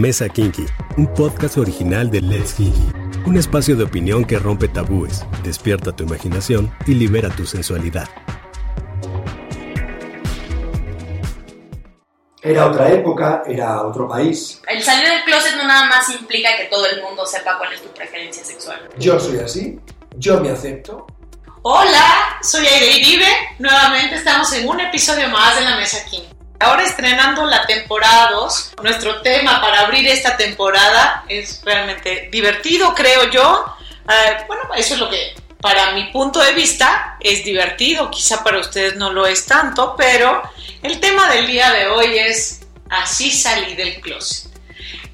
Mesa Kinky, un podcast original de Let's Kinky. Un espacio de opinión que rompe tabúes, despierta tu imaginación y libera tu sensualidad. Era otra época, era otro país. El salir del closet no nada más implica que todo el mundo sepa cuál es tu preferencia sexual. Yo soy así, yo me acepto. Hola, soy Aire Iribe. Nuevamente estamos en un episodio más de La Mesa King. Ahora estrenando la temporada 2, nuestro tema para abrir esta temporada es realmente divertido, creo yo. Eh, bueno, eso es lo que para mi punto de vista es divertido, quizá para ustedes no lo es tanto, pero el tema del día de hoy es así salí del closet.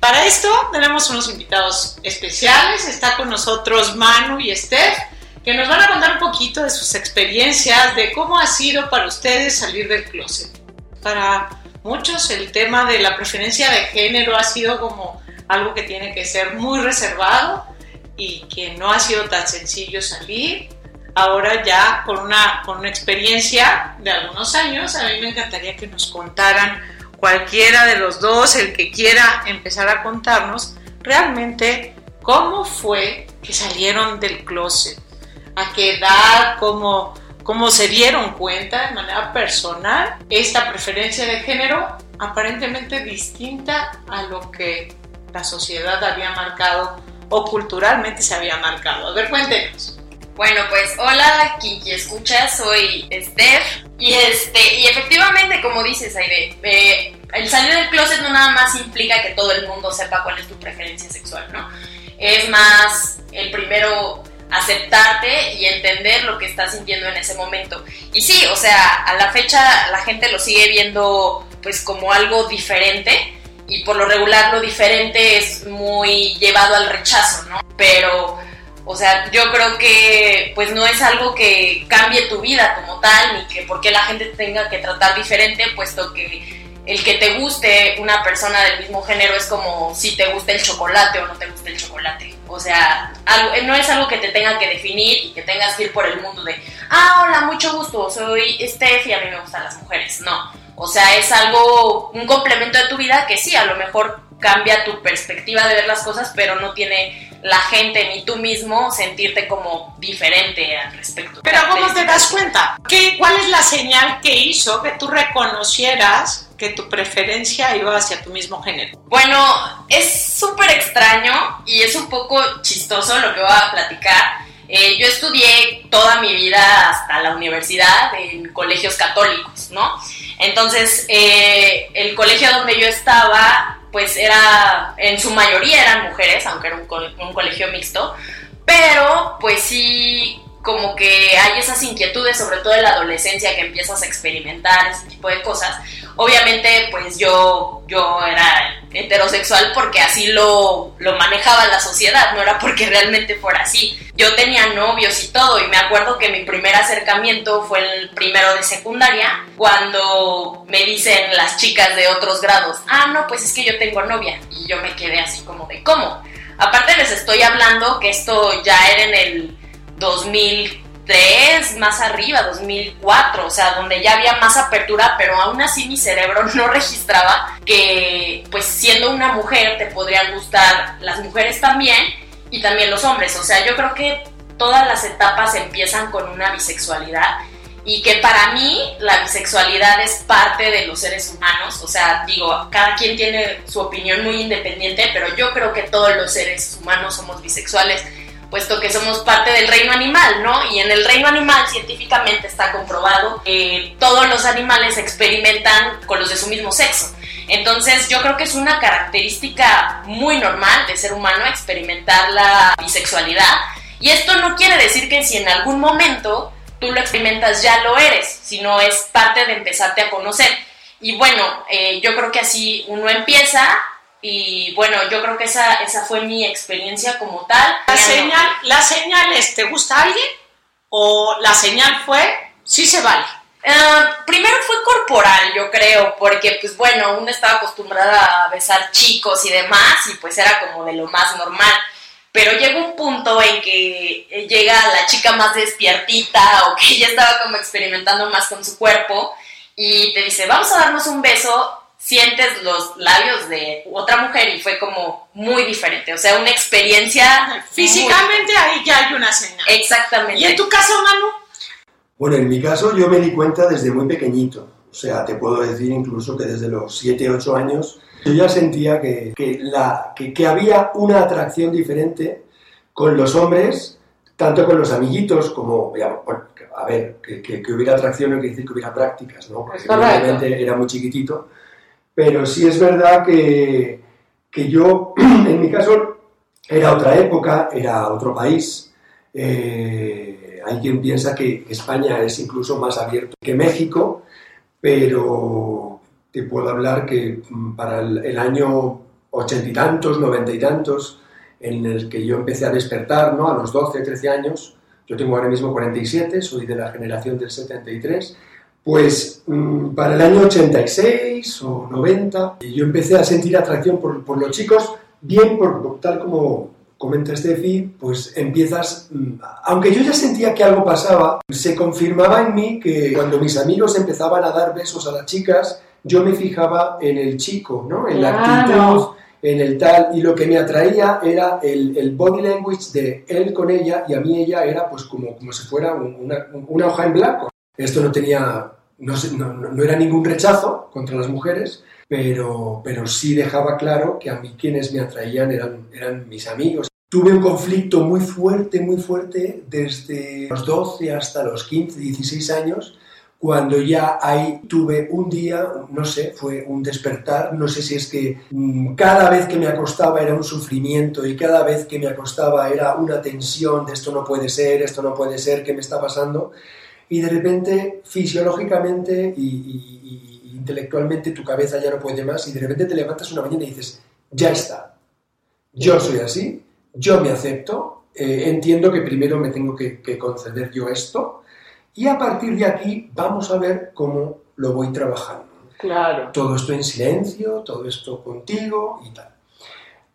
Para esto tenemos unos invitados especiales, está con nosotros Manu y Steph, que nos van a contar un poquito de sus experiencias, de cómo ha sido para ustedes salir del closet para muchos el tema de la preferencia de género ha sido como algo que tiene que ser muy reservado y que no ha sido tan sencillo salir. Ahora ya con una, con una experiencia de algunos años, a mí me encantaría que nos contaran cualquiera de los dos, el que quiera empezar a contarnos realmente cómo fue que salieron del closet, a qué edad, cómo cómo se dieron cuenta de manera personal esta preferencia de género aparentemente distinta a lo que la sociedad había marcado o culturalmente se había marcado. A ver, cuéntenos. Bueno, pues hola, Kiki escucha, soy Steph y este y efectivamente, como dices, Aire, eh, el salir del closet no nada más implica que todo el mundo sepa cuál es tu preferencia sexual, ¿no? Es más el primero aceptarte y entender lo que estás sintiendo en ese momento. Y sí, o sea, a la fecha la gente lo sigue viendo pues como algo diferente y por lo regular lo diferente es muy llevado al rechazo, ¿no? Pero, o sea, yo creo que pues no es algo que cambie tu vida como tal, ni que porque la gente tenga que tratar diferente, puesto que el que te guste una persona del mismo género es como si te gusta el chocolate o no te gusta el chocolate. O sea, algo, no es algo que te tenga que definir y que tengas que ir por el mundo de, ah, hola, mucho gusto, soy Steph y a mí me gustan las mujeres. No, o sea, es algo, un complemento de tu vida que sí, a lo mejor cambia tu perspectiva de ver las cosas, pero no tiene la gente ni tú mismo sentirte como diferente al respecto. Pero ¿cómo te das cuenta? ¿Qué, ¿Cuál es la señal que hizo que tú reconocieras que tu preferencia iba hacia tu mismo género? Bueno, es súper extraño y es un poco chistoso lo que voy a platicar. Eh, yo estudié toda mi vida hasta la universidad en colegios católicos, ¿no? Entonces, eh, el colegio donde yo estaba, pues era, en su mayoría eran mujeres, aunque era un, un colegio mixto, pero pues sí como que hay esas inquietudes, sobre todo en la adolescencia, que empiezas a experimentar ese tipo de cosas. Obviamente, pues yo, yo era heterosexual porque así lo, lo manejaba la sociedad, no era porque realmente fuera así. Yo tenía novios y todo, y me acuerdo que mi primer acercamiento fue el primero de secundaria, cuando me dicen las chicas de otros grados, ah, no, pues es que yo tengo novia. Y yo me quedé así como de, ¿cómo? Aparte les estoy hablando que esto ya era en el 2003, más arriba, 2004, o sea, donde ya había más apertura, pero aún así mi cerebro no registraba que, pues siendo una mujer, te podrían gustar las mujeres también y también los hombres. O sea, yo creo que todas las etapas empiezan con una bisexualidad y que para mí la bisexualidad es parte de los seres humanos, o sea, digo, cada quien tiene su opinión muy independiente, pero yo creo que todos los seres humanos somos bisexuales puesto que somos parte del reino animal, ¿no? Y en el reino animal científicamente está comprobado que todos los animales experimentan con los de su mismo sexo. Entonces yo creo que es una característica muy normal de ser humano experimentar la bisexualidad. Y esto no quiere decir que si en algún momento tú lo experimentas ya lo eres, sino es parte de empezarte a conocer. Y bueno, eh, yo creo que así uno empieza y bueno, yo creo que esa, esa fue mi experiencia como tal. ¿La señal, ¿La señal es te gusta alguien? ¿O la señal fue sí se vale? Uh, primero fue corporal, yo creo, porque pues bueno, uno estaba acostumbrada a besar chicos y demás, y pues era como de lo más normal. Pero llega un punto en que llega la chica más despiertita o que ya estaba como experimentando más con su cuerpo y te dice, vamos a darnos un beso sientes los labios de otra mujer y fue como muy diferente, o sea, una experiencia Físicamente ahí ya hay una señal. Exactamente. ¿Y en tu caso, Manu? Bueno, en mi caso yo me di cuenta desde muy pequeñito. O sea, te puedo decir incluso que desde los 7, 8 años yo ya sentía que, que la, que, que había una atracción diferente con los hombres, tanto con los amiguitos como, bueno, a ver, que, que, que hubiera atracción no quiere decir que hubiera prácticas, ¿no? Porque evidentemente era muy chiquitito. Pero sí es verdad que, que yo, en mi caso, era otra época, era otro país. Eh, hay quien piensa que España es incluso más abierto que México, pero te puedo hablar que mm, para el, el año ochenta y tantos, noventa y tantos, en el que yo empecé a despertar, ¿no? A los 12, 13 años, yo tengo ahora mismo 47, soy de la generación del 73, pues mm, para el año 86 o 90, yo empecé a sentir atracción por, por los chicos, bien por, tal como comenta Steffi, pues empiezas, mm, aunque yo ya sentía que algo pasaba, se confirmaba en mí que cuando mis amigos empezaban a dar besos a las chicas, yo me fijaba en el chico, ¿no? En la actitud, en el tal, y lo que me atraía era el, el body language de él con ella, y a mí ella era pues como, como si fuera un- una, una hoja en blanco. Esto no tenía, no, no- no era ningún rechazo contra las mujeres, pero, pero sí dejaba claro que a mí quienes me atraían eran, eran mis amigos. Tuve un conflicto muy fuerte, muy fuerte, desde los 12 hasta los 15, 16 años, cuando ya ahí tuve un día, no sé, fue un despertar, no sé si es que mm, cada vez que me acostaba era un sufrimiento y cada vez que me acostaba era una tensión de esto no puede ser, esto no puede ser, ¿qué me está pasando? Y de repente, fisiológicamente y, y- y- y intelectualmente tu cabeza ya no puede más y de repente te levantas una mañana y dices, ya está, yo soy así, yo me acepto, eh, entiendo que primero me tengo que, que conceder yo esto y a partir de aquí vamos a ver cómo lo voy trabajando. Claro. Todo esto en silencio, todo esto contigo y tal.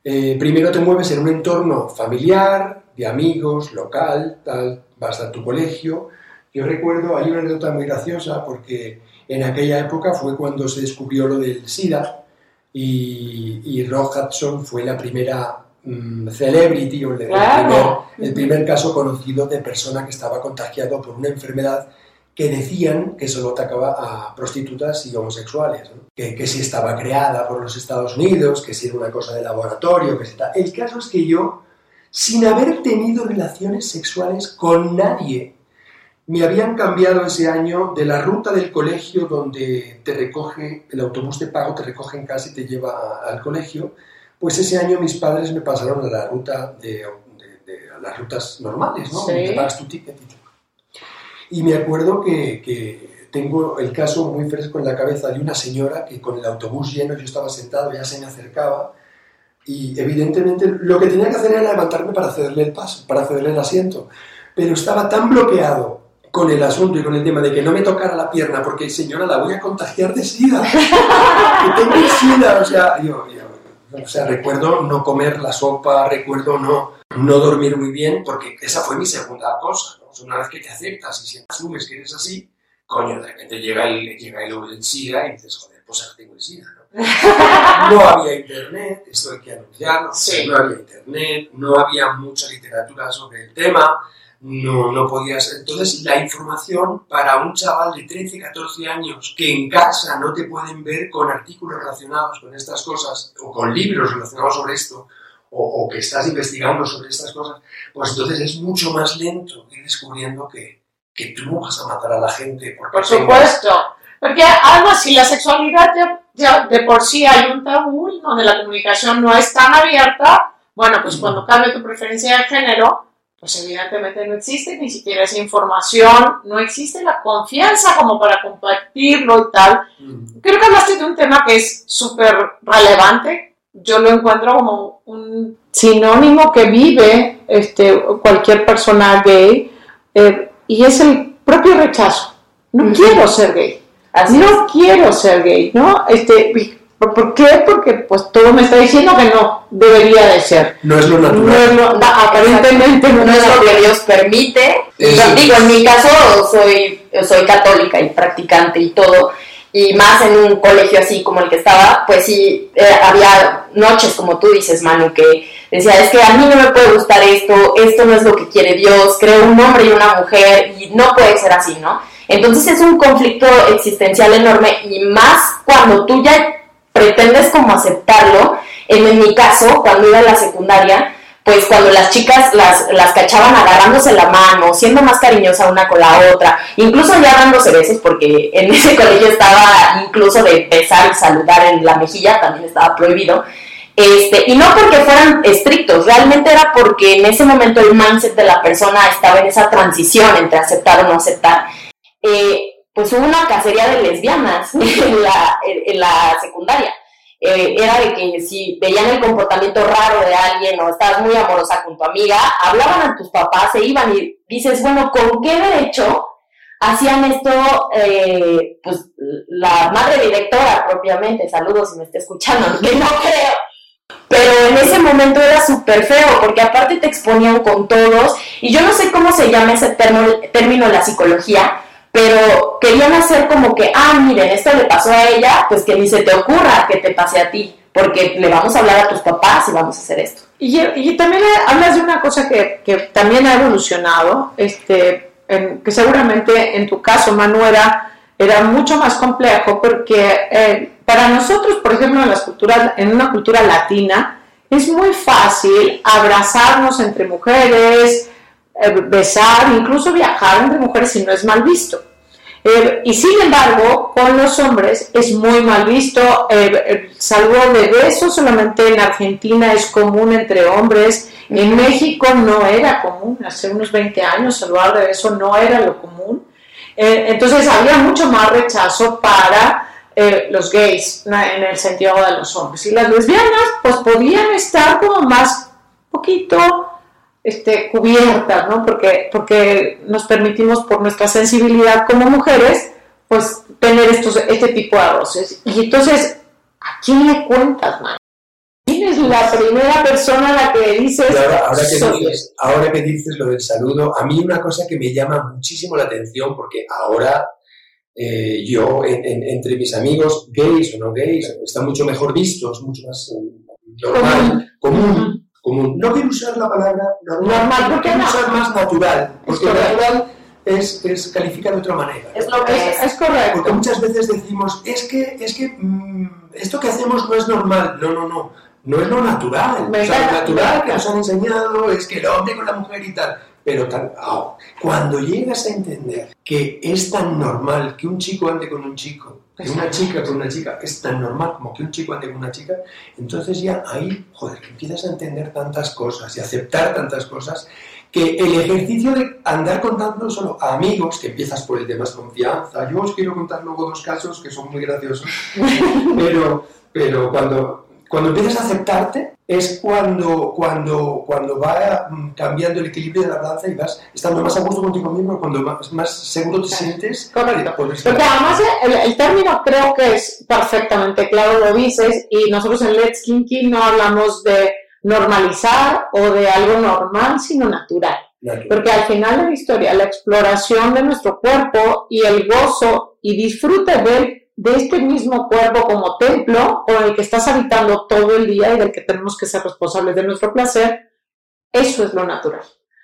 Eh, primero te mueves en un entorno familiar, de amigos, local, tal, vas a tu colegio. Yo recuerdo, hay una anécdota muy graciosa porque en aquella época fue cuando se descubrió lo del SIDA y, y Rock Hudson fue la primera mm, celebrity o el, el Claro. primer, el primer caso conocido de persona que estaba contagiado por una enfermedad que decían que solo atacaba a prostitutas y homosexuales, ¿no? que, que si estaba creada por los Estados Unidos, que si era una cosa de laboratorio, que si tal. El caso es que yo, sin haber tenido relaciones sexuales con nadie, me habían cambiado ese año de la ruta del colegio donde te recoge, el autobús de pago te recoge en casa y te lleva al colegio, pues ese año mis padres me pasaron a la ruta de, de- de- a las rutas normales, ¿no? Sí. Te pagas tu ticket. Y me acuerdo que, que tengo el caso muy fresco en la cabeza de una señora que con el autobús lleno yo estaba sentado, ya se me acercaba y evidentemente lo que tenía que hacer era levantarme para cederle el paso, para cederle el asiento. Pero estaba tan bloqueado con el asunto y con el tema de que no me tocara la pierna porque señora la voy a contagiar de sida. que tengo sida, o sea, yo, yo- o sea, recuerdo no comer la sopa, recuerdo no, no dormir muy bien, porque esa fue mi segunda cosa. ¿no? Una vez que te aceptas y si asumes que eres así, coño, de repente llega el, llega el, el SIDA y dices, joder, pues ahora tengo el SIDA, ¿no? No había internet, esto hay que anunciarlo, Sí. no había internet, no había mucha literatura sobre el tema, no, no podías... Entonces, la información para un chaval de 13, 14 años que en casa no te pueden ver con artículos relacionados con estas cosas o con libros relacionados sobre esto o, o que estás investigando sobre estas cosas, pues entonces es mucho más lento ir descubriendo que, que tú vas a matar a la gente porque Por tengas- supuesto. Porque además, si la sexualidad ya, ya de por sí hay un tabú donde la comunicación no es tan abierta, bueno, pues cuando cambia tu preferencia de género, pues evidentemente no existe ni siquiera esa información, no existe la confianza como para compartirlo y tal. Mm. Creo que hablaste de un tema que es súper relevante. Yo lo encuentro como un sinónimo que vive este, cualquier persona gay eh, y es el propio rechazo. No Ujú. quiero ser gay. Así no quiero ser gay, ¿no? Este, ¿por, por qué? Porque pues todo me está diciendo que no debería de ser. No es lo No natural. es lo- na- aparentemente no, no es lo que. Dios permite. Es. digo, en mi caso soy, soy católica y practicante y todo. y más en un colegio así como el que estaba, pues sí, eh, había noches, como tú dices, Manu, que decía, es que a mí no me puede gustar esto, esto no es lo que quiere Dios, creo un hombre y una mujer y no puede ser así, ¿no? Entonces es un conflicto existencial enorme y más cuando tú ya pretendes como aceptarlo, en, mi caso, cuando iba a la secundaria, pues cuando las chicas las, las cachaban agarrándose la mano, siendo más cariñosa una con la otra, incluso ya dándose besos, porque en ese colegio estaba incluso de besar y saludar en la mejilla, también estaba prohibido. Este, y no porque fueran estrictos, realmente era porque en ese momento el mindset de la persona estaba en esa transición entre aceptar o no aceptar. Eh, pues hubo una cacería de lesbianas en la, en la secundaria. Eh, era de que si veían el comportamiento raro de alguien o estabas muy amorosa con tu amiga, hablaban a tus papás, se iban y dices, bueno, ¿con qué derecho hacían esto? Eh, pues la madre directora propiamente, saludos si me está escuchando, que no creo. Pero en ese momento era súper feo, porque aparte te exponían con todos, y yo no sé cómo se llama ese término en la psicología, pero querían hacer como que, ah, miren, esto le pasó a ella, pues que ni se te ocurra que te pase a ti, porque le vamos a hablar a tus papás y vamos a hacer esto. Y, y también hablas de una cosa que, que también ha evolucionado, este, que seguramente en tu caso, Manu, era, era mucho más complejo, porque eh, para nosotros, por ejemplo, en, las culturas, en una cultura latina, es muy fácil abrazarnos entre mujeres, eh, besar, incluso viajar entre mujeres si no es mal visto. Eh, y sin embargo, con los hombres es muy mal visto. Eh, salvo de besos, solamente en Argentina es común entre hombres. En México no era común. Hace unos 20 años salvar de beso no era lo común. entonces había mucho más rechazo para los gays en el sentido de los hombres. Y las lesbianas pues podían estar como más poquito este, cubiertas, ¿no? Porque, porque nos permitimos por nuestra sensibilidad como mujeres, pues tener estos, este tipo de roces. Y entonces, ¿a quién le cuentas, man? ¿Quién es la primera persona a la que dices? Ahora, que dices, lo del saludo, a mí una cosa que me llama muchísimo la atención, porque ahora eh, yo, entre mis amigos, gays o no gays, están mucho mejor vistos, mucho más eh, normal, común no quiero usar la palabra normal, porque quiero usar más natural, porque natural es, es califica de otra manera. Es lo que es, es, correcto. Porque muchas veces decimos, es que, es que mm, esto que hacemos no es normal. No, no, no. No es lo natural. o sea, lo natural que nos han enseñado es que el hombre con la mujer y tal. Pero tan, oh, cuando llegas a entender que es tan normal que un chico ande con un chico, que una chica con una chica, es tan normal como que un chico ande con una chica, entonces ya ahí, joder, empiezas a entender tantas cosas y aceptar tantas cosas, que el ejercicio de andar contando solo a amigos, que empiezas por el de más confianza, yo os quiero contar luego dos casos que son muy graciosos, pero, pero cuando cuando empiezas a aceptarte es cuando, cuando, cuando va mm, cambiando el equilibrio de la balanza y vas estando más a gusto contigo mismo, cuando más, más seguro te sientes. Correcto. Porque además el, término creo que es perfectamente claro, lo dices, y nosotros en Let's Kinky no hablamos de normalizar o de algo normal, sino natural. Porque al final de la historia, la exploración de nuestro cuerpo y el gozo y disfrute de de este mismo cuerpo como templo con el que estás habitando todo el día y del que tenemos que ser responsables de nuestro placer, eso es lo natural.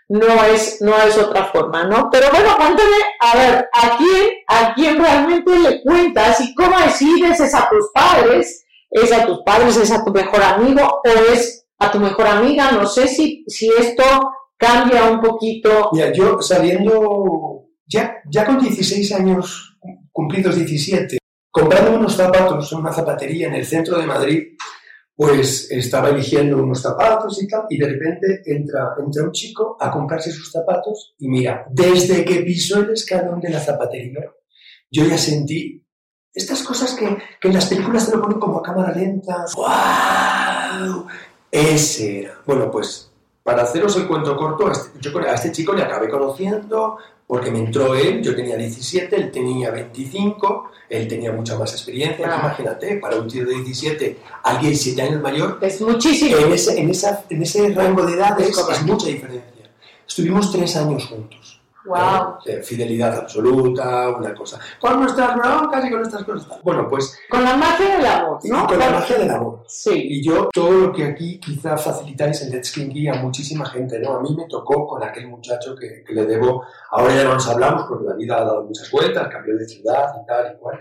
No es, no es otra forma, ¿no? Pero bueno, cuéntame, a ver, ¿a quién, a quién realmente le cuentas y cómo decides? ¿Es a tus padres? ¿Es a tus padres? ¿Es a tu mejor amigo? ¿O es a tu mejor amiga? No sé si, si esto cambia un poquito. Mira, yo sabiendo, ya, ya con 16 años, cumplidos 17, comprando unos zapatos en una zapatería en el centro de Madrid, pues estaba eligiendo unos zapatos y tal, y de repente entra, entra un chico a comprarse sus zapatos y mira, desde que pisó el escalón de la zapatería, yo ya sentí estas cosas que, que en las películas se lo ponen como a cámara lenta. ¡Wow! Ese era. Bueno, pues para haceros el cuento corto, este, yo a este chico le acabé conociendo, porque me entró él, yo tenía 17, él tenía 25, él tenía mucha más experiencia. Imagínate, para un tío de 17, alguien 7 años mayor. Es muchísimo. En ese, en esa, en ese rango de edades es, mucha diferencia. Estuvimos tres años juntos. Wow. ¿eh? Fidelidad absoluta, una cosa. Con nuestras broncas y con nuestras cosas. Bueno, pues. Con la magia del amor, y ¿no? con la magia del amor. Sí. Y yo, todo lo que aquí quizá facilitáis en Let's Kinky a muchísima gente, ¿no? A mí me tocó con aquel muchacho que, que le debo, ahora ya no nos hablamos porque la vida ha dado muchas vueltas, cambió de ciudad y tal y cual.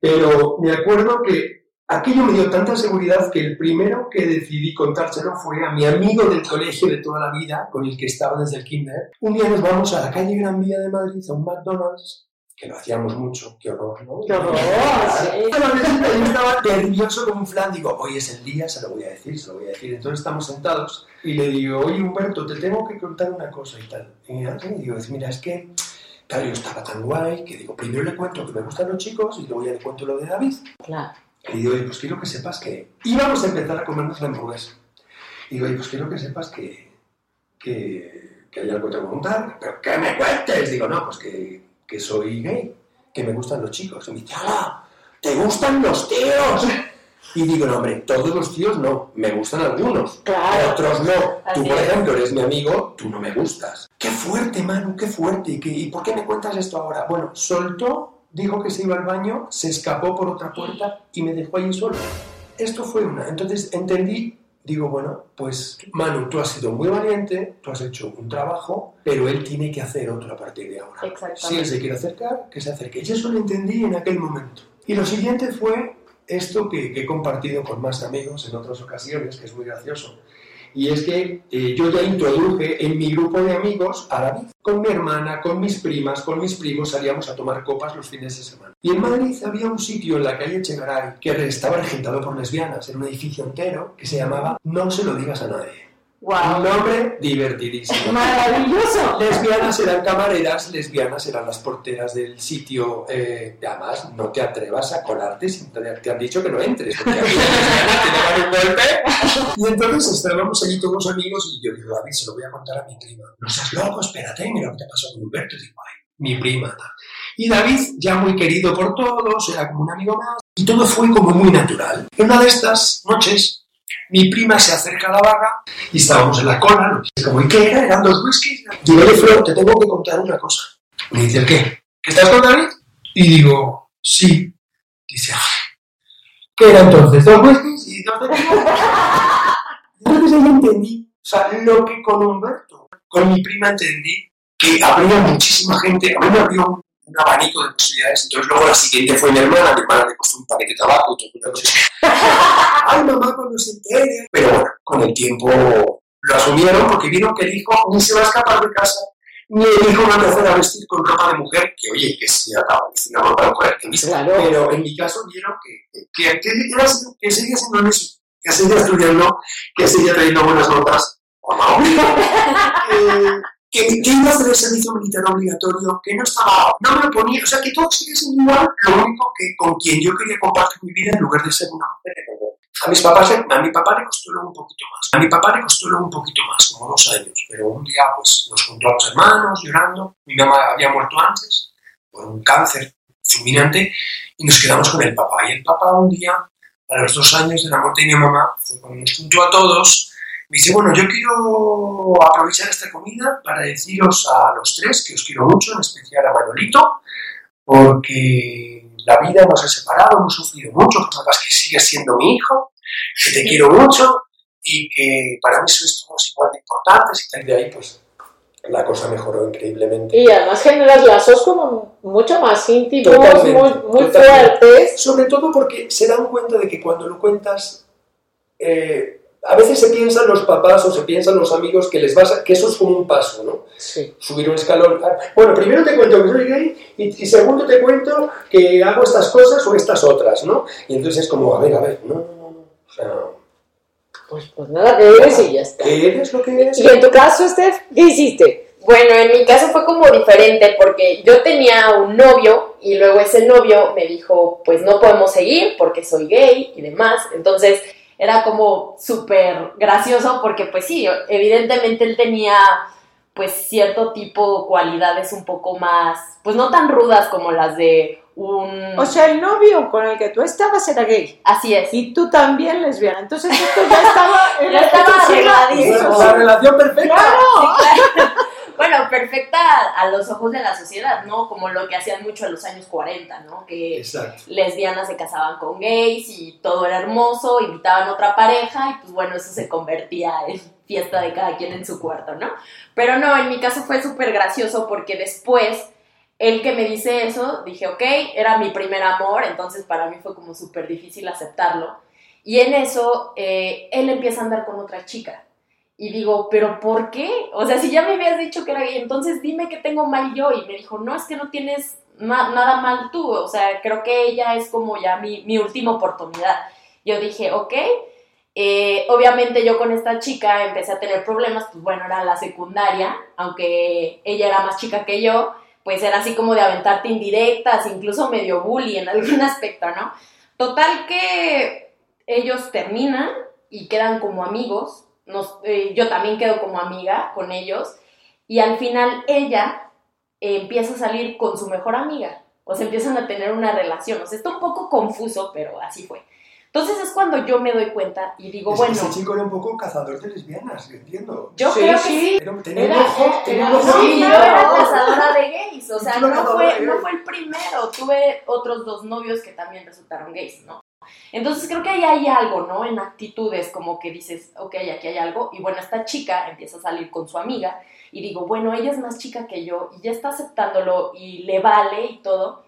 Pero me acuerdo que aquello me dio tanta seguridad que el primero que decidí contárselo fue a mi amigo del colegio de toda la vida, con el que estaba desde el kinder. Un día nos vamos a la calle Gran Vía de Madrid, a un McDonald's, que lo hacíamos mucho, qué horror, ¿no? Qué horror, sí. Yo estaba nervioso como un flan, digo, hoy es el día, se lo voy a decir, se lo voy a decir. Entonces estamos sentados y le digo, oye Humberto, te tengo que contar una cosa y tal. Y me digo, mira, es que, claro, yo estaba tan guay que digo, primero le cuento que me gustan los chicos y luego ya le cuento lo de David. Claro. Y digo, oye, pues quiero que sepas que íbamos a empezar a comernos la hamburguesa. Y digo, oye, pues quiero que sepas que, que, que hay algo que te voy a contar, pero que me cuentes. Digo, no, pues que, que soy gay, que me gustan los chicos. Y me dice, ¡hala! ¿Te gustan los tíos? Y digo, no, hombre, todos los tíos no, me gustan algunos, Claro. otros no. Tú, Así por es. ejemplo, eres mi amigo, tú no me gustas. Qué fuerte, Manu, qué fuerte. ¿Y, qué- ¿Y por qué me cuentas esto ahora? Bueno, soltó, dijo que se iba al baño, se escapó por otra puerta y me dejó allí solo. Esto fue una. Entonces entendí, digo, bueno, pues Manu, tú has sido muy valiente, tú has hecho un trabajo, pero él tiene que hacer otro a partir de ahora. Si él se quiere acercar, que se acerque. Y eso lo entendí en aquel momento. Y lo siguiente fue esto que, que he compartido con más amigos en otras ocasiones, que es muy gracioso. Y es que eh, yo ya introduje en mi grupo de amigos a David. Con mi hermana, con mis primas, con mis primos salíamos a tomar copas los fines de semana. Y en Madrid había un sitio en la calle Echegaray que estaba regentado por lesbianas, en un edificio entero que se llamaba No se lo digas a nadie. Un Wow. nombre divertidísimo. Maravilloso. Lesbianas eran camareras, lesbianas eran las porteras del sitio. eh, además, no te atrevas a colarte sin te, te han dicho que no entres, porque aquí te un. Y entonces estábamos allí todos amigos y yo digo, David, se lo voy a contar a mi prima. No seas loco, espérate, mira lo que te pasó con Humberto. Y digo, ay, mi prima. Y David, ya muy querido por todos, era como un amigo más, y todo fue como muy natural. En una de estas noches, mi prima se acerca a la barra y estábamos en la cola, ¿no? Y como, ¿y qué era? Eran dos whiskies. Digo, oye, Flor, te tengo que contar una cosa. Me dice, ¿el qué? ¿Que estás con David? Y digo, sí. Dice, "Ay, ¿qué era entonces? ¿Dos whiskies y dos de Entonces ahí entendí, o sea, lo que con Humberto, con mi prima entendí que habría muchísima gente, a mí me abrió un, abanico de posibilidades, entonces luego la siguiente fue mi hermana, mi hermana le costó un paquete de tabaco todo una cosa ay mamá cuando se entere. Pero bueno, con el tiempo lo asumieron porque vieron que el hijo ni se va a escapar de casa, ni el hijo va a empezar a vestir con ropa de mujer, que oye, que sí acaba de vestir una ropa de mujer, que. Claro. Pero en mi caso vieron que, que, que, era- que seguía siendo el mismo, que seguía estudiando, que seguía trayendo buenas notas, o no, que, que, iba a hacer el servicio militar obligatorio, que no estaba, no me lo ponía, o sea, que todo sigue siendo igual, lo único que con quien yo quería compartir mi vida en lugar de ser una mujer. A mis papás, le- a mi papá le costó luego un poquito más, a mi papá le costó luego un poquito más, como dos años, pero un día pues nos juntó a los hermanos llorando, mi mamá había muerto antes por un cáncer fulminante y nos quedamos con el papá. Y el papá un día, a los dos años de la muerte de mi mamá, fue cuando nos juntó a todos, me dice, bueno, yo quiero aprovechar esta comida para deciros a los tres que os quiero mucho, en especial a Manolito, porque la vida nos ha separado, hemos sufrido mucho, además que sigues siendo mi hijo, que te quiero mucho y que para mí sois todos igual de importantes y tal. Y de ahí, pues, la cosa mejoró increíblemente. Y además generas lazos como mucho más íntimos, Totalmente, muy, muy totalmente. fuertes. Sobre todo porque se dan cuenta de que cuando lo cuentas, eh, a veces se piensan los papás o se piensan los amigos que les vas a- que eso es como un paso, ¿no? Sí. Subir un escalón. Ah, Bueno, primero te cuento que soy gay y, y segundo te cuento que hago estas cosas o estas otras, ¿no? Y entonces es como, a ver, a ver, no, no, no, no. O sea, Pues, pues nada, que eres y ya está. ¿qué eres lo que eres? Y en tu caso, Steph, ¿qué hiciste? Bueno, en mi caso fue como diferente porque yo tenía un novio y luego ese novio me dijo, pues no podemos seguir porque soy gay y demás. Entonces era como súper gracioso porque pues sí, evidentemente él tenía pues cierto tipo cualidades un poco más, pues no tan rudas como las de un... O sea, el novio con el que tú estabas era gay. así es. Y tú también lesbiana. Entonces esto ya estaba... Ya estaba arregladísimo. La relación perfecta. Claro. Bueno, bueno, perfecta a los ojos de la sociedad, ¿no? Como lo que hacían mucho en los años 40, ¿no? Que Exacto. lesbianas se casaban con gays y todo era hermoso, invitaban otra pareja y pues bueno, eso se convertía en fiesta de cada quien en su cuarto, ¿no? Pero no, en mi caso fue súper gracioso porque después, el que me dice eso, dije, ok, era mi primer amor, entonces para mí fue como súper difícil aceptarlo. Y en eso, eh, él empieza a andar con otra chica. Y digo, ¿pero por qué? O sea, si ya me habías dicho que era gay, entonces dime que tengo mal yo. Y me dijo, no, es que no tienes na- nada mal tú. O sea, creo que ella es como ya mi, mi última oportunidad. Yo dije, ok. Eh, obviamente yo con esta chica empecé a tener problemas, pues bueno, era la secundaria, aunque ella era más chica que yo, pues era así como de aventarte indirectas, incluso medio bully en algún aspecto, ¿no? Total que ellos terminan y quedan como amigos, nos, eh, yo también quedo como amiga con ellos, y al final ella eh, empieza a salir con su mejor amiga, o sea, empiezan a tener una relación, o sea, está un poco confuso, pero así fue. Entonces es cuando yo me doy cuenta y digo, Es- bueno, Ese chico era un poco cazador de lesbianas, yo entiendo. yo Sí, creo que sí. sí. Era, tenía Era- un ojo, tenía un era- ojo Sí, yo era cazadora de gays, o sea, no fue, no fue el primero, tuve otros dos novios que también resultaron gays, ¿no? Entonces creo que ahí hay algo, ¿no? En actitudes como que dices, ok, aquí hay algo, y bueno, esta chica empieza a salir con su amiga, y digo, bueno, ella es más chica que yo, y ya está aceptándolo, y le vale y todo,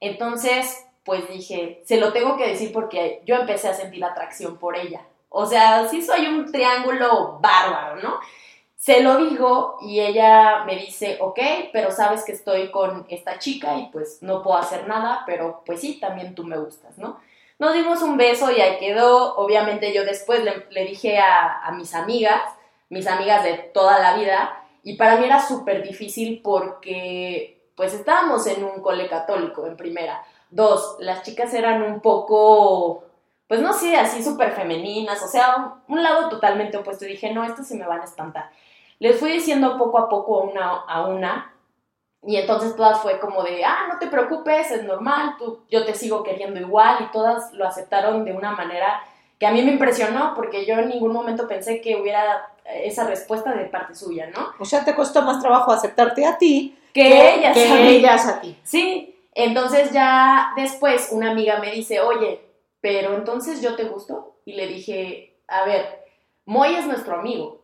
entonces, pues dije, se lo tengo que decir porque yo empecé a sentir atracción por ella. O sea, sí soy un triángulo bárbaro, ¿no? Se lo digo y ella me dice, ok, pero sabes que estoy con esta chica y pues no puedo hacer nada, pero pues sí, también tú me gustas, ¿no? Nos dimos un beso y ahí quedó. Obviamente yo después le, dije a, a mis amigas, mis amigas de toda la vida, y para mí era súper difícil porque pues estábamos en un cole católico en primera. Dos, las chicas eran un poco, pues no sé, así súper femeninas, o sea, un, un lado totalmente opuesto. Y dije, no, estas se me van a espantar. Les fui diciendo poco a poco una a una, y entonces todas fue como de, ah, no te preocupes, es normal, tú, yo te sigo queriendo igual, y todas lo aceptaron de una manera que a mí me impresionó, porque yo en ningún momento pensé que hubiera esa respuesta de parte suya, ¿no? O sea, te costó más trabajo aceptarte a ti Que, ellas que a mí. ellas a ti. Sí, entonces ya después una amiga me dice, oye, pero entonces yo te gusto. Y le dije, a ver, Moy es nuestro amigo.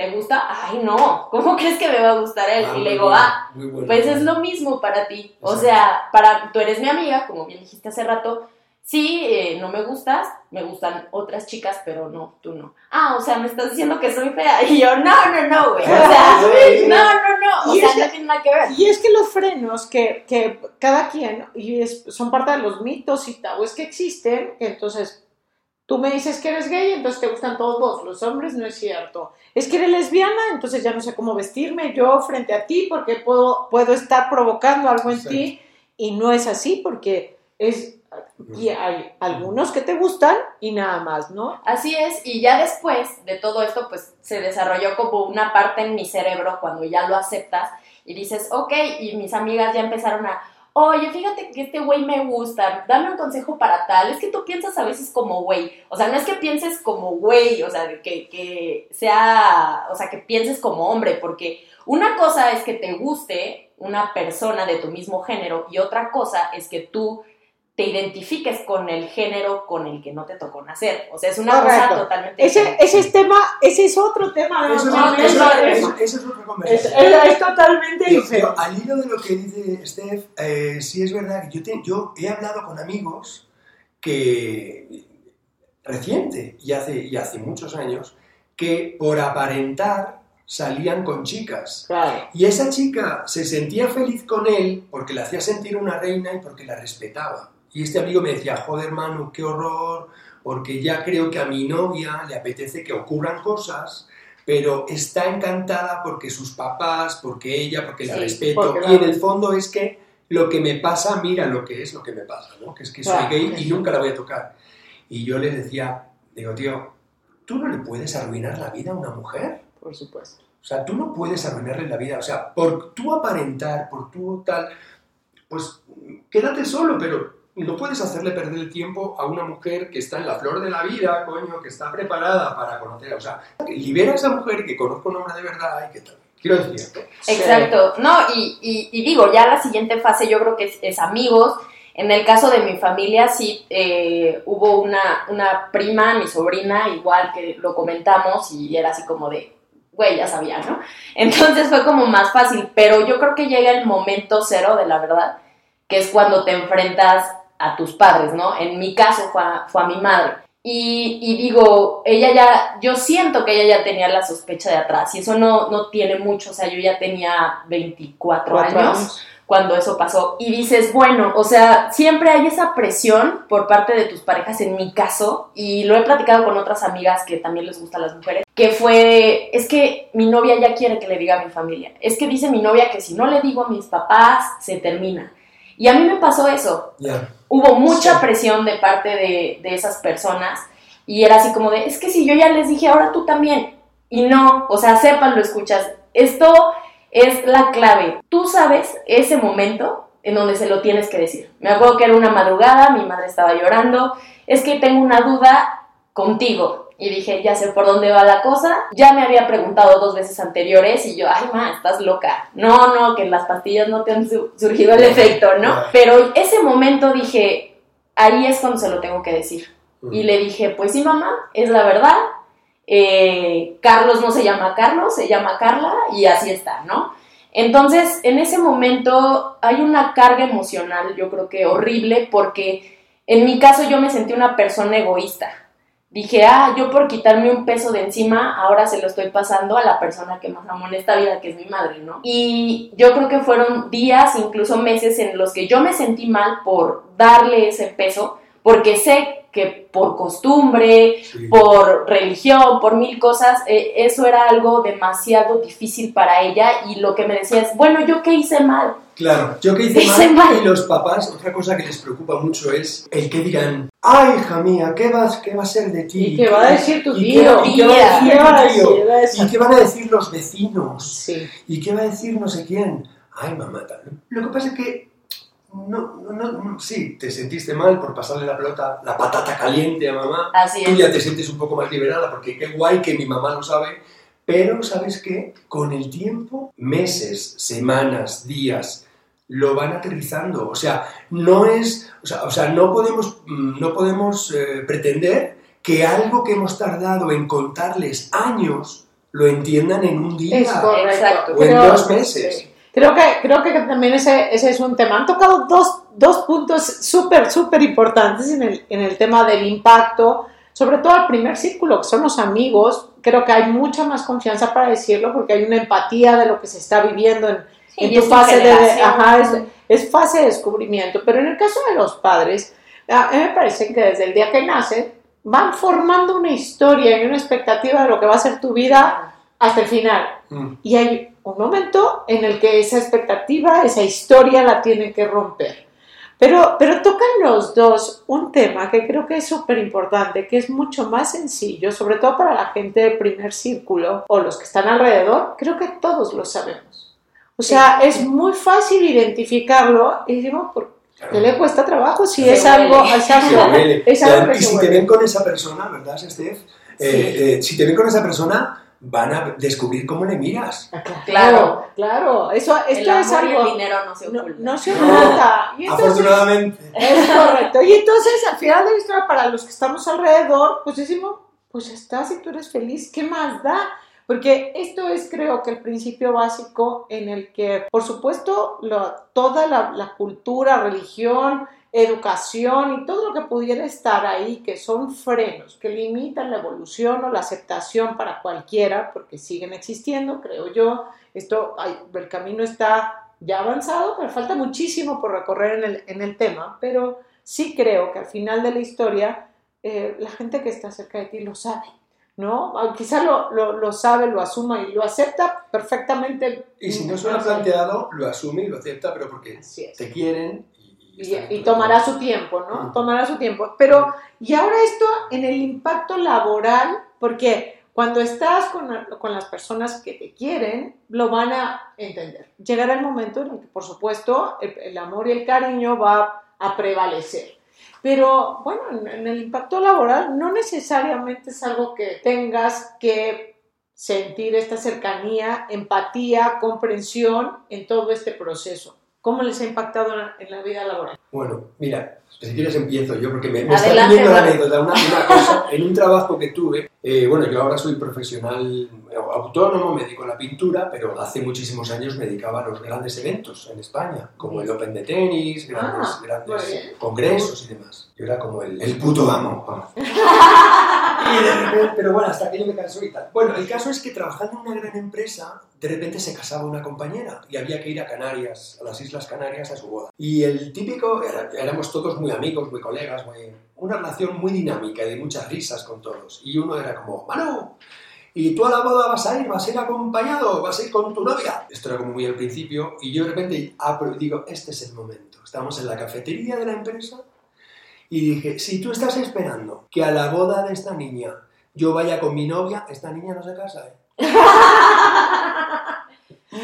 ¿Te gusta? Ay, no, ¿cómo crees que me va a gustar él? Ah, y le digo, bueno, ah, bueno. pues es lo mismo para ti. O sea, para, tú eres mi amiga, como bien dijiste hace rato. Sí, eh, no me gustas, me gustan otras chicas, pero no, tú no. Ah, o sea, me estás diciendo que soy fea. Y yo, no, no, no, güey. O sea, no, no, no. O Y sea, es- no tiene nada que ver. Y es que los frenos que, que cada quien, y es- son parte de los mitos y tabúes que existen, entonces tú me dices que eres gay, entonces te gustan todos los hombres, no es cierto. Es que eres lesbiana, entonces ya no sé cómo vestirme yo frente a ti porque puedo, puedo estar provocando algo en ti y no es así porque es... Y hay algunos que te gustan y nada más, ¿no? Así es, y ya después de todo esto, pues se desarrolló como una parte en mi cerebro cuando ya lo aceptas y dices, ok, y mis amigas ya empezaron a, oye, fíjate que este güey me gusta, dame un consejo para tal, es que tú piensas a veces como güey, o sea, no es que pienses como güey, o sea, que, que sea, o sea, que pienses como hombre, porque una cosa es que te guste una persona de tu mismo género y otra cosa es que tú te identifiques con el género con el que no te tocó nacer. O sea, es una cosa totalmente Ese, diferente. ese es tema, ese es otro tema. Eso es, no, eso- es otra conversación. es- es totalmente Yo- yo, diferente. al hilo de lo que dice Steph, eh, sí es verdad que yo, te- yo he hablado con amigos que reciente y hace, y hace muchos años que por aparentar salían con chicas. Claro. Y esa chica se sentía feliz con él porque le hacía sentir una reina y porque la respetaba. Y este amigo me decía, joder, Manu, qué horror, porque ya creo que a mi novia le apetece que ocurran cosas, pero está encantada porque sus papás, porque ella, porque la Sí, respeto. porque la- Y en el fondo es que lo que me pasa, mira lo que es lo que me pasa, ¿no? Que es que soy Claro. gay y nunca la voy a tocar. Y yo les decía, digo, tío, ¿tú no le puedes arruinar la vida a una mujer? Por supuesto. O sea, tú no puedes arruinarle la vida. O sea, por tú aparentar, por tú tal, pues quédate solo, pero no puedes hacerle perder el tiempo a una mujer que está en la flor de la vida, coño, que está preparada para conocer. O sea, libera a esa mujer que conozca un hombre de verdad y que tal. Quiero decir. Exacto, no, y, digo, ya la siguiente fase yo creo que es, es amigos. En el caso de mi familia sí eh, hubo una, una prima, mi sobrina, igual que lo comentamos y era así como de, güey, ya sabía, ¿no? Entonces fue como más fácil, pero yo creo que llega el momento cero de la verdad, que es cuando te enfrentas a tus padres, ¿no? En mi caso fue a, fue a mi madre. Y, y digo, ella ya, yo siento que ella ya tenía la sospecha de atrás, y eso no, no tiene mucho, o sea, yo ya tenía 24 Cuatro años, años. cuando eso pasó, y dices, bueno, o sea, siempre hay esa presión por parte de tus parejas, en mi caso, y lo he platicado con otras amigas que también les gustan las mujeres, que fue, es que mi novia ya quiere que le diga a mi familia, es que dice mi novia que si no le digo a mis papás, se termina. Y a mí me pasó eso, Ya. Hubo mucha Sí. presión de parte de, de esas personas y era así como de, es que si yo ya les dije, ahora tú también. Y no, o sea, sepan, lo escuchas. Esto es la clave. Tú sabes ese momento en donde se lo tienes que decir. Me acuerdo que era una madrugada, mi madre estaba llorando, es que tengo una duda contigo. Y dije, ya sé por dónde va la cosa. Ya me había preguntado dos veces anteriores y yo, ay, ma, estás loca. No, no, que las pastillas no te han su- surgido el efecto, ¿no? Pero ese momento dije, ahí es cuando se lo tengo que decir. Y le dije, pues sí, mamá, es la verdad. Eh, Carlos no se llama Carlos, se llama Carla y así está, ¿no? Entonces, en ese momento hay una carga emocional, yo creo que horrible, porque en mi caso yo me sentí una persona egoísta. Dije, ah, yo por quitarme un peso de encima, ahora se lo estoy pasando a la persona que más amo en esta vida, que es mi madre, ¿no? Y yo creo que fueron días, incluso meses, en los que yo me sentí mal por darle ese peso, porque sé que por costumbre, Sí. por religión, por mil cosas, eh, eso era algo demasiado difícil para ella y lo que me decía es, bueno, ¿yo qué hice mal? Claro, yo que hice Hice mal, mal. y los papás, otra cosa que les preocupa mucho es el que digan, ay, hija mía, ¿qué, vas, qué va a ser de ti? ¿Y qué va a decir tu ¿Y tío? qué- ¿Y qué va a decir ¿Qué? ¿Y qué van a decir los vecinos? Sí. ¿Y qué va a decir no sé quién? Ay, mamá, tal. Lo que pasa es que, no, no, no, sí, te sentiste mal por pasarle la pelota, la patata caliente a mamá. Así Tú es. ya te sientes un poco más liberada porque qué guay que mi mamá lo sabe. Pero, ¿sabes qué? Con el tiempo, meses, semanas, días, lo van aterrizando. O sea, no es, o sea, o sea no podemos, mm, no podemos eh, pretender que algo que hemos tardado en contarles años lo entiendan en un día. Exacto. o en dos meses. sí. Creo que, creo que también ese, ese es un tema. Han tocado dos, dos puntos súper, súper importantes en el, en el tema del impacto, sobre todo al primer círculo, que son los amigos. Creo que hay mucha más confianza para decirlo porque hay una empatía de lo que se está viviendo en, Sí, en tu fase de, ajá, es, es fase de descubrimiento. Pero en el caso de los padres, a mí me parece que desde el día que nace van formando una historia y una expectativa de lo que va a ser tu vida hasta el final. Mm. Y hay un momento en el que esa expectativa, esa historia la tienen que romper. Pero, pero tocan los dos un tema que creo que es súper importante, que es mucho más sencillo, sobre todo para la gente del primer círculo o los que están alrededor, creo que todos lo sabemos. O sea, es muy fácil identificarlo y digo, ¿por qué le cuesta trabajo si Se es algo, es algo, Y algo además- que y se si te ven con esa persona, ¿verdad, Steph? Eh, eh, si te ven con esa persona, van a descubrir cómo le miras. Ah, Claro, Claro. claro, eso, El esto es amor y algo... el dinero no se No, ocultan. no se No. oculta. Y entonces, Afortunadamente. Es correcto. Y entonces, al final de la historia, para los que estamos alrededor, pues decimos, pues ya está, si tú eres feliz, ¿qué más da? Porque esto es, creo que, el principio básico en el que, por supuesto, lo- toda la, la cultura, religión, educación y todo lo que pudiera estar ahí, que son frenos, que limitan la evolución o la aceptación para cualquiera, porque siguen existiendo, creo yo. Esto, ay, el camino está ya avanzado, pero falta muchísimo por recorrer en el, en el tema, pero sí creo que al final de la historia eh, la gente que está cerca de ti lo sabe, ¿no? Ah, Quizá lo, lo, lo sabe, lo asuma y lo acepta perfectamente. Y si no se lo ha planteado, lo asume y lo acepta, pero porque te quieren y, Y, y tomará su tiempo, ¿no? Mm. Tomará su tiempo. Pero, y ahora esto en el impacto laboral, porque cuando estás con, con las personas que te quieren, lo van a entender. Llegará el momento en el que, por supuesto, el, el amor y el cariño va a prevalecer. Pero, bueno, en, el impacto laboral no necesariamente es algo que tengas que sentir esta cercanía, empatía, comprensión en todo este proceso. ¿Cómo les ha impactado en la vida laboral? Bueno, mira, si quieres empiezo yo, porque me, me está viniendo la anécdota. Una, una, cosa, en un trabajo que tuve, eh, bueno, yo ahora soy profesional autónomo, me dedico a la pintura, pero hace muchísimos años me dedicaba a los grandes eventos en España, como el Open de tenis, grandes, ah, grandes congresos y demás. Yo era como el, el puto amo. pero bueno, hasta que yo me cansó y tal. Bueno, el caso es que trabajando en una gran empresa, de repente se casaba una compañera y había que ir a Canarias, a las Islas Canarias, a su boda. Y el típico, éramos todos muy amigos, muy colegas, una relación muy dinámica y de muchas risas con todos. Y uno era como, Manu, ¿y tú a la boda vas a ir? ¿Vas a ir acompañado? ¿Vas a ir con tu novia? Esto era como muy al principio y yo de repente digo, este es el momento. Estamos en la cafetería de la empresa y dije, si tú estás esperando que a la boda de esta niña yo vaya con mi novia, esta niña no se casa, ¿eh?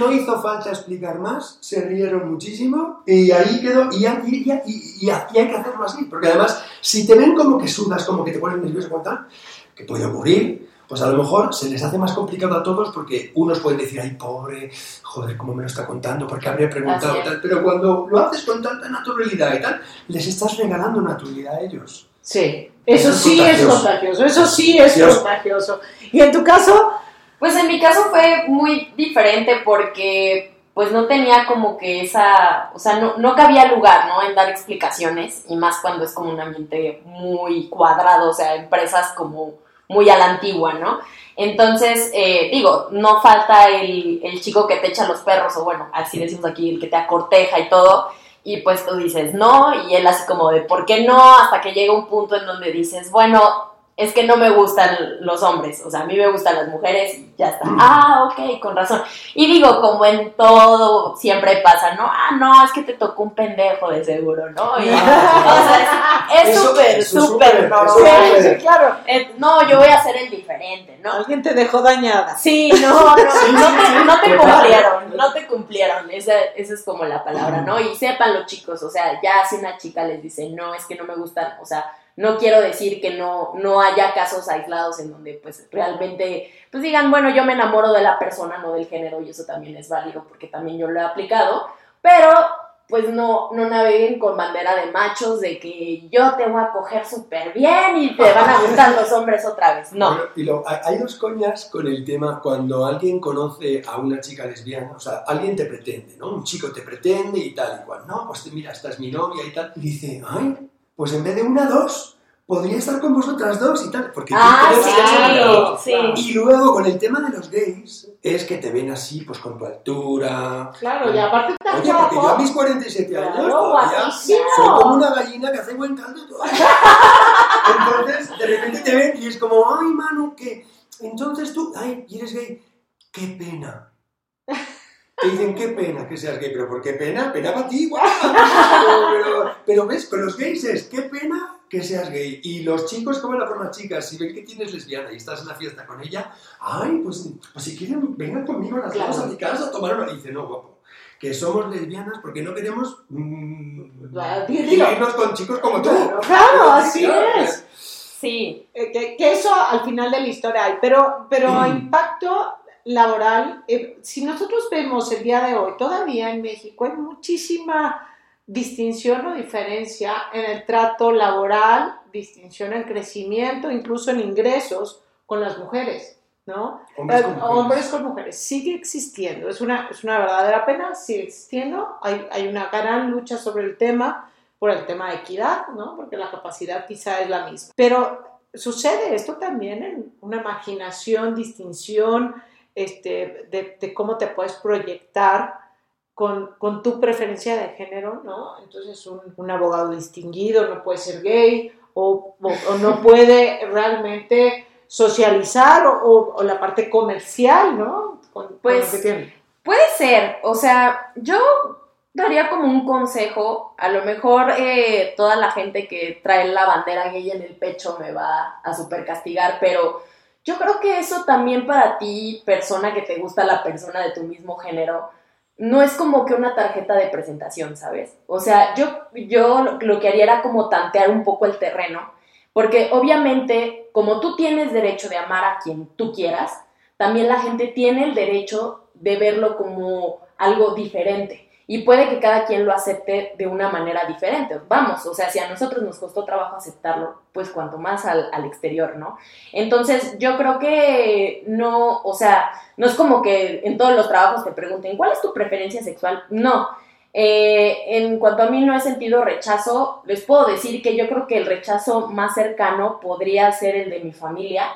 No hizo falta explicar más, se rieron muchísimo y ahí quedó. Y, y, y, hay que hacerlo así, porque además, si te ven como que sudas, como que te pones nervioso, tal, que puede ocurrir, pues a lo mejor se les hace más complicado a todos porque unos pueden decir, ay, pobre, joder, cómo me lo está contando, porque habría preguntado tal. Pero cuando lo haces con tanta naturalidad y tal, les estás regalando naturalidad a ellos. Sí, eso, sí es contagioso, eso sí es contagioso. Y en tu caso, pues en mi caso fue muy diferente porque pues no tenía como que esa, o sea, no, no cabía lugar, ¿no? En dar explicaciones y más cuando es como un ambiente muy cuadrado, o sea, empresas como muy a la antigua, ¿no? Entonces, eh, digo, no falta el, el, chico que te echa los perros, o bueno, así decimos aquí, el que te acorteja y todo, y pues tú dices no, y él así como de, ¿por qué no? Hasta que llega un punto en donde dices, bueno, es que no me gustan los hombres, o sea, a mí me gustan las mujeres y ya está. Mm. Ah, ok, con razón. Y digo, como en todo siempre pasa, ¿no? Ah, no, es que te tocó un pendejo de seguro, ¿no? o sea, es súper, súper normal. Sí, claro. Eh, no, yo voy a ser el diferente, ¿no? Alguien te dejó dañada. Sí, no, no, no, te, no te cumplieron, no te cumplieron. Esa, esa es como la palabra, ¿no? Y sepan los chicos, o sea, ya si una chica les dice, no, es que no me gustan, o sea, no quiero decir que no, no haya casos aislados en donde pues realmente pues digan, bueno, yo me enamoro de la persona, no del género, y eso también es válido porque también yo lo he aplicado, pero pues no, no naveguen con bandera de machos de que yo te voy a coger súper bien y te van a gustar los hombres otra vez. No. y hay dos coñas con el tema cuando alguien conoce a una chica lesbiana, o sea, alguien te pretende, ¿no? Un chico te pretende y tal y cual. No, pues mira, esta es mi novia y tal. Y dice, ay, pues en vez de una, dos, podría estar con vosotras dos y tal. Porque ah, sí, sí. Y luego con el tema de los gays, es que te ven así, pues con tu altura. Claro, y aparte está Oye, porque yo a mis 47 años todavía soy como una gallina que hace buen caldo todavía. Entonces, de repente te ven y es como, ay, mano, que... Entonces tú, ay, eres gay. Qué pena. Te dicen, qué pena que seas gay, pero ¿por qué pena? Pena para ti, guau. Pero, pero, ves, con los gays es, qué pena que seas gay. Y los chicos, como la forma chicas, si ven que tienes lesbiana y estás en la fiesta con ella, ay, pues, pues si quieren, vengan conmigo las dos a mi casa a tomar una. Y dice, no, guapo, que somos lesbianas porque no queremos mm, irnos con chicos como tú. Claro, así es. Sí. Eh, que, que, eso al final de la historia hay, pero, pero mm. impacto laboral, eh, si nosotros vemos el día de hoy, todavía en México hay muchísima distinción o diferencia en el trato laboral, distinción en crecimiento, incluso en ingresos con las mujeres, ¿no? Hombres, con, eh, mujeres. Hombres con mujeres. Sigue existiendo, es una, es una verdadera pena, sigue existiendo, hay, hay una gran lucha sobre el tema, por el tema de equidad, ¿no? Porque la capacidad quizá es la misma. Pero sucede esto también en una imaginación, distinción, este, de, cómo te puedes proyectar con, con, tu preferencia de género, ¿no? Entonces un, un abogado distinguido no puede ser gay o, o, no puede realmente socializar o, o, la parte comercial, ¿no? pues puede ser, o sea, yo daría como un consejo, a lo mejor eh, toda la gente que trae la bandera gay en el pecho me va a super castigar, pero yo creo que eso también para ti, persona que te gusta la persona de tu mismo género, no es como que una tarjeta de presentación, ¿sabes? O sea, yo, yo lo que haría era como tantear un poco el terreno, porque obviamente como tú tienes derecho de amar a quien tú quieras, también la gente tiene el derecho de verlo como algo diferente. Y puede que cada quien lo acepte de una manera diferente. Vamos, o sea, si a nosotros nos costó trabajo aceptarlo, pues cuanto más al, al, exterior, ¿no? Entonces, yo creo que no, o sea, no es como que en todos los trabajos te pregunten, ¿cuál es tu preferencia sexual? No. Eh, en cuanto a mí no he sentido rechazo, les puedo decir que yo creo que el rechazo más cercano podría ser el de mi familia.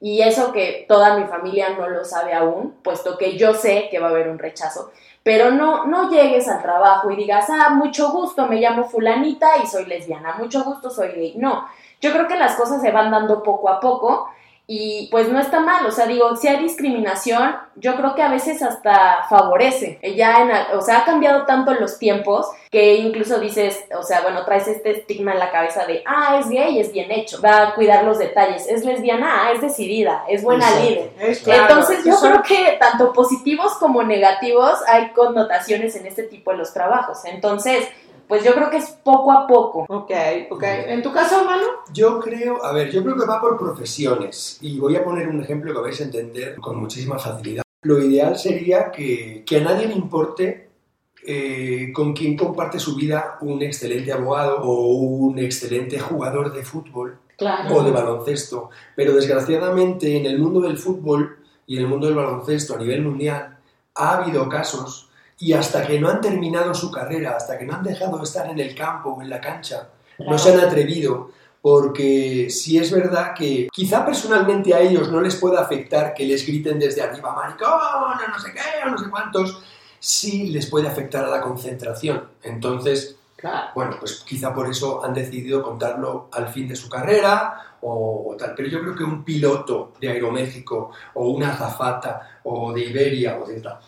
Y eso que toda mi familia no lo sabe aún, puesto que yo sé que va a haber un rechazo pero no, no llegues al trabajo y digas, ah, mucho gusto, me llamo fulanita y soy lesbiana, mucho gusto, soy gay. No, yo creo que las cosas se van dando poco a poco y pues no está mal, o sea, digo, si hay discriminación, yo creo que a veces hasta favorece. Ya en, o sea, ha cambiado tanto los tiempos que incluso dices, o sea, bueno, traes este estigma en la cabeza de, ah, es gay, es bien hecho, va a cuidar los detalles, es lesbiana, ah, es decidida, es buena líder. Entonces yo creo que tanto positivos como negativos hay connotaciones en este tipo de los trabajos. Entonces, pues yo creo que es poco a poco. Ok, ok. ¿En tu caso, Manu? Yo creo, a ver, yo creo que va por profesiones. Y voy a poner un ejemplo que vais a entender con muchísima facilidad. Lo ideal sería que, que a nadie le importe eh, con quién comparte su vida un excelente abogado o un excelente jugador de fútbol o de baloncesto. Pero desgraciadamente en el mundo del fútbol y en el mundo del baloncesto a nivel mundial ha habido casos y hasta que no han terminado su carrera, hasta que no han dejado de estar en el campo o en la cancha, no se han atrevido, porque si es verdad que quizá personalmente a ellos no les pueda afectar que les griten desde arriba, maricón, no sé qué, o no sé cuántos, sí les puede afectar a la concentración. Entonces, bueno, pues quizá por eso han decidido contarlo al fin de su carrera o, tal. Pero yo creo que un piloto de Aeroméxico o una azafata o de Iberia o de tal,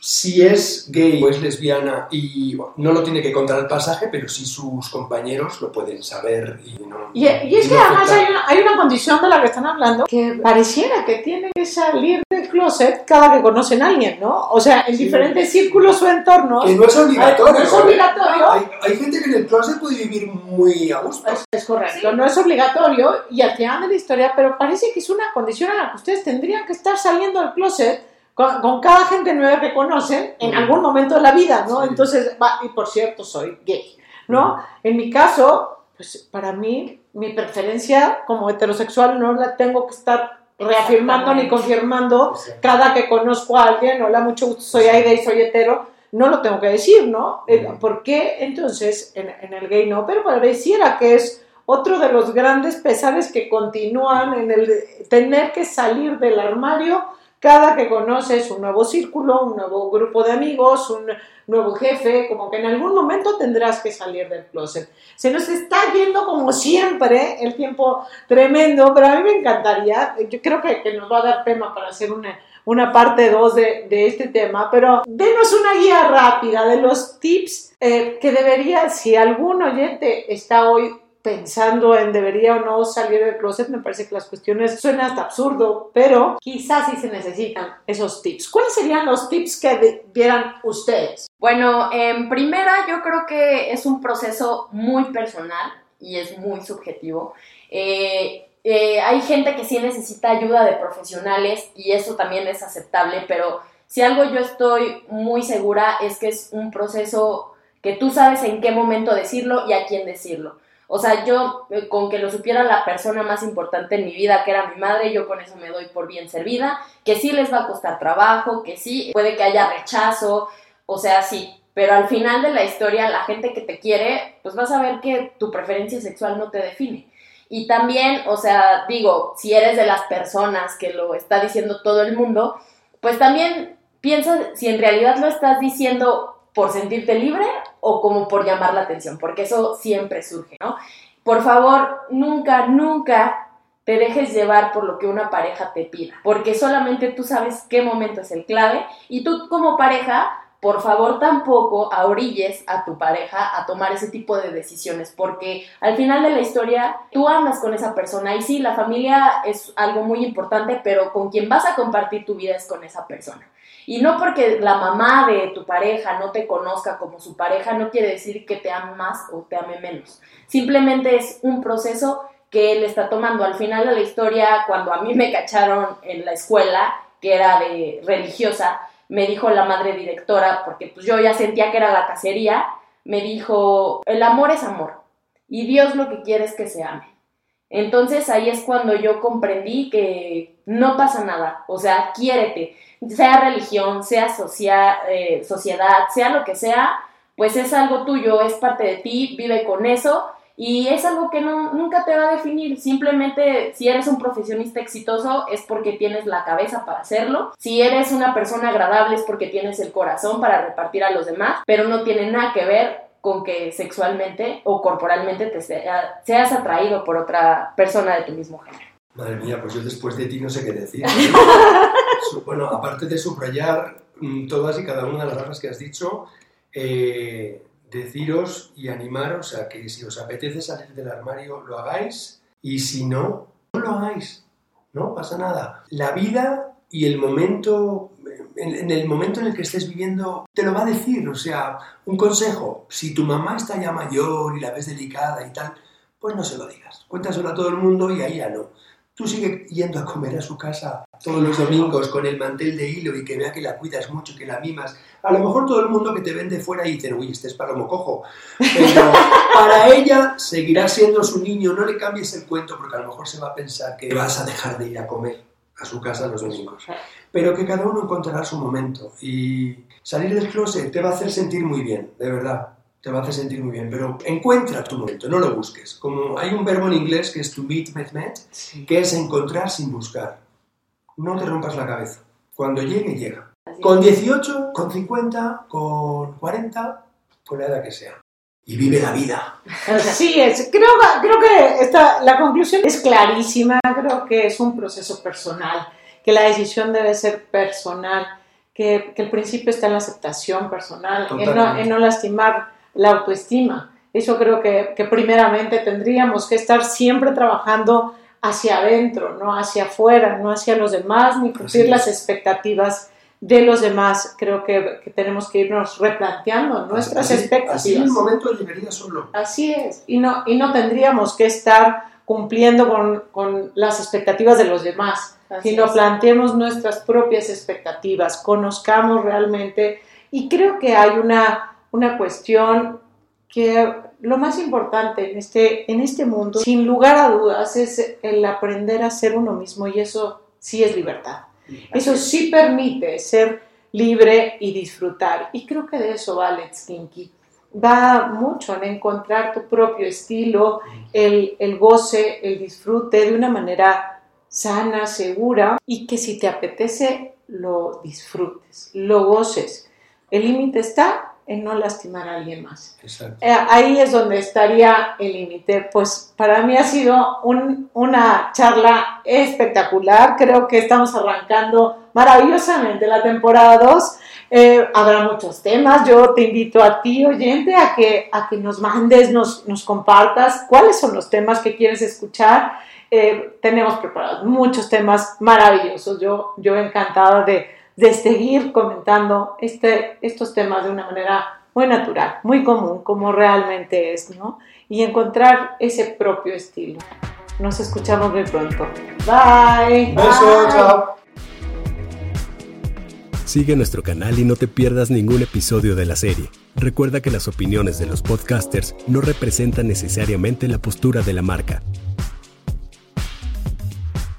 si es gay o es lesbiana y no lo tiene que contar el pasaje, pero sí sus compañeros lo pueden saber. Y, no, y, es que además hay una, hay una, condición de la que están hablando que pareciera que tiene que salir del closet cada que conocen a alguien, ¿no? O sea, en diferentes círculos o entornos. Que no es obligatorio. No es obligatorio. Hay, hay, gente que en el closet puede vivir muy a gusto. Es, es correcto, no es obligatorio y al final de la historia, pero parece que es una condición a la que ustedes tendrían que estar saliendo del closet con, cada gente nueva que conocen en algún momento de la vida, ¿no? Entonces, y por cierto, soy gay, ¿no? En mi caso, pues para mí, mi preferencia como heterosexual no la tengo que estar reafirmando ni confirmando cada que conozco a alguien, hola, mucho gusto, soy Aida y soy hetero, no lo tengo que decir, ¿no? Eh, ¿Por qué entonces en, en el gay no? Pero pareciera que es otro de los grandes pesares que continúan en el tener que salir del armario cada que conoces un nuevo círculo, un nuevo grupo de amigos, un nuevo jefe, como que en algún momento tendrás que salir del closet. Se nos está yendo como siempre el tiempo tremendo, pero a mí me encantaría, yo creo que, nos va a dar tema para hacer una, una parte 2 de, de, este tema, pero denos una guía rápida de los tips eh, que debería, si algún oyente está hoy pensando en debería o no salir del closet, me parece que las cuestiones suenan hasta absurdo, pero quizás sí se necesitan esos tips. ¿Cuáles serían los tips que dieran ustedes? Bueno, en primera yo creo que es un proceso muy personal y es muy subjetivo. Eh, eh, hay gente que sí necesita ayuda de profesionales y eso también es aceptable, pero si algo yo estoy muy segura es que es un proceso que tú sabes en qué momento decirlo y a quién decirlo. O sea, yo eh, con que lo supiera la persona más importante en mi vida, que era mi madre, yo con eso me doy por bien servida, que sí les va a costar trabajo, que sí, puede que haya rechazo, o sea, sí. Pero al final de la historia, la gente que te quiere, pues vas a ver que tu preferencia sexual no te define. Y también, o sea, digo, si eres de las personas que lo está diciendo todo el mundo, pues también piensa si en realidad lo estás diciendo por sentirte libre o como por llamar la atención, porque eso siempre surge, ¿no? Por favor, nunca, nunca te dejes llevar por lo que una pareja te pida, porque solamente tú sabes qué momento es el clave y tú como pareja, por favor tampoco ahorilles a tu pareja a tomar ese tipo de decisiones, porque al final de la historia tú andas con esa persona y sí, la familia es algo muy importante, pero con quien vas a compartir tu vida es con esa persona. Y no porque la mamá de tu pareja no te conozca como su pareja, no quiere decir que te ame más o te ame menos. Simplemente es un proceso que él está tomando. Al final de la historia, cuando a mí me cacharon en la escuela, que era de religiosa, me dijo la madre directora, porque pues yo ya sentía que era la cacería, me dijo, el amor es amor y Dios lo que quiere es que se ame. Entonces ahí es cuando yo comprendí que no pasa nada, o sea, quiérete, sea religión, sea eh, sociedad, sea lo que sea, pues es algo tuyo, es parte de ti, vive con eso y es algo que no, nunca te va a definir. Simplemente si eres un profesionista exitoso es porque tienes la cabeza para hacerlo. Si eres una persona agradable es porque tienes el corazón para repartir a los demás, pero no tiene nada que ver con que sexualmente o corporalmente te seas atraído por otra persona de tu mismo género. Madre mía, pues yo después de ti no sé qué decir. bueno, aparte de subrayar mm, todas y cada una de las cosas que has dicho, eh, deciros y animaros a que si os apetece salir del armario, lo hagáis y si no, no lo hagáis. No pasa nada. La vida y el momento, en, el momento en el que estés viviendo, te lo va a decir. O sea, un consejo, si tu mamá está ya mayor y la ves delicada y tal, pues no se lo digas. Cuéntaselo a todo el mundo y ahí ya no. Tú sigue yendo a comer a su casa todos los domingos con el mantel de hilo y que vea que la cuidas mucho, que la mimas. A lo mejor todo el mundo que te vende fuera y dice, uy, este es palomo cojo. Pero para ella seguirá siendo su niño, no le cambies el cuento porque a lo mejor se va a pensar que vas a dejar de ir a comer a su casa los domingos. Pero que cada uno encontrará su momento y salir del closet te va a hacer sentir muy bien, de verdad te va a hacer sentir muy bien, pero encuentra tu momento, no lo busques. Como hay un verbo en inglés que es to meet, met, met, que es encontrar sin buscar. No te rompas la cabeza. Cuando llegue, llega. Con 18, con 50, con 40, con la edad que sea. Y vive la vida. Así es. Creo, creo que esta, la conclusión es clarísima. Creo que es un proceso personal, que la decisión debe ser personal, que, que el principio está en la aceptación personal, en no, en no lastimar la autoestima. Eso creo que, primeramente tendríamos que estar siempre trabajando hacia adentro, no hacia afuera, no hacia los demás, ni cumplir las expectativas de los demás. Creo que, tenemos que irnos replanteando nuestras expectativas. Así es el momento solo. Así es, y no, y no tendríamos que estar cumpliendo con, las expectativas de los demás, sino planteemos nuestras propias expectativas, conozcamos realmente, y creo que hay una una cuestión que lo más importante en este, en este mundo, sin lugar a dudas, es el aprender a ser uno mismo y eso sí es libertad. Eso sí permite ser libre y disfrutar. Y creo que de eso va Let's Kinky. Va mucho en encontrar tu propio estilo, el, el goce, el disfrute de una manera sana, segura y que si te apetece lo disfrutes, lo goces. El límite está en no lastimar a alguien más. Eh, ahí es donde estaría el límite. Pues para mí ha sido una charla espectacular. Creo que estamos arrancando maravillosamente la temporada 2. Eh, habrá muchos temas. Yo te invito a ti, oyente, a que, a que nos mandes, nos, nos compartas cuáles son los temas que quieres escuchar. Eh, tenemos preparados muchos temas maravillosos. Yo, yo encantada de de seguir comentando este, estos temas de una manera muy natural, muy común, como realmente es, ¿no? Y encontrar ese propio estilo. Nos escuchamos muy pronto. Bye. Beso, chao. Sigue nuestro canal y no te pierdas ningún episodio de la serie. Recuerda que las opiniones de los podcasters no representan necesariamente la postura de la marca.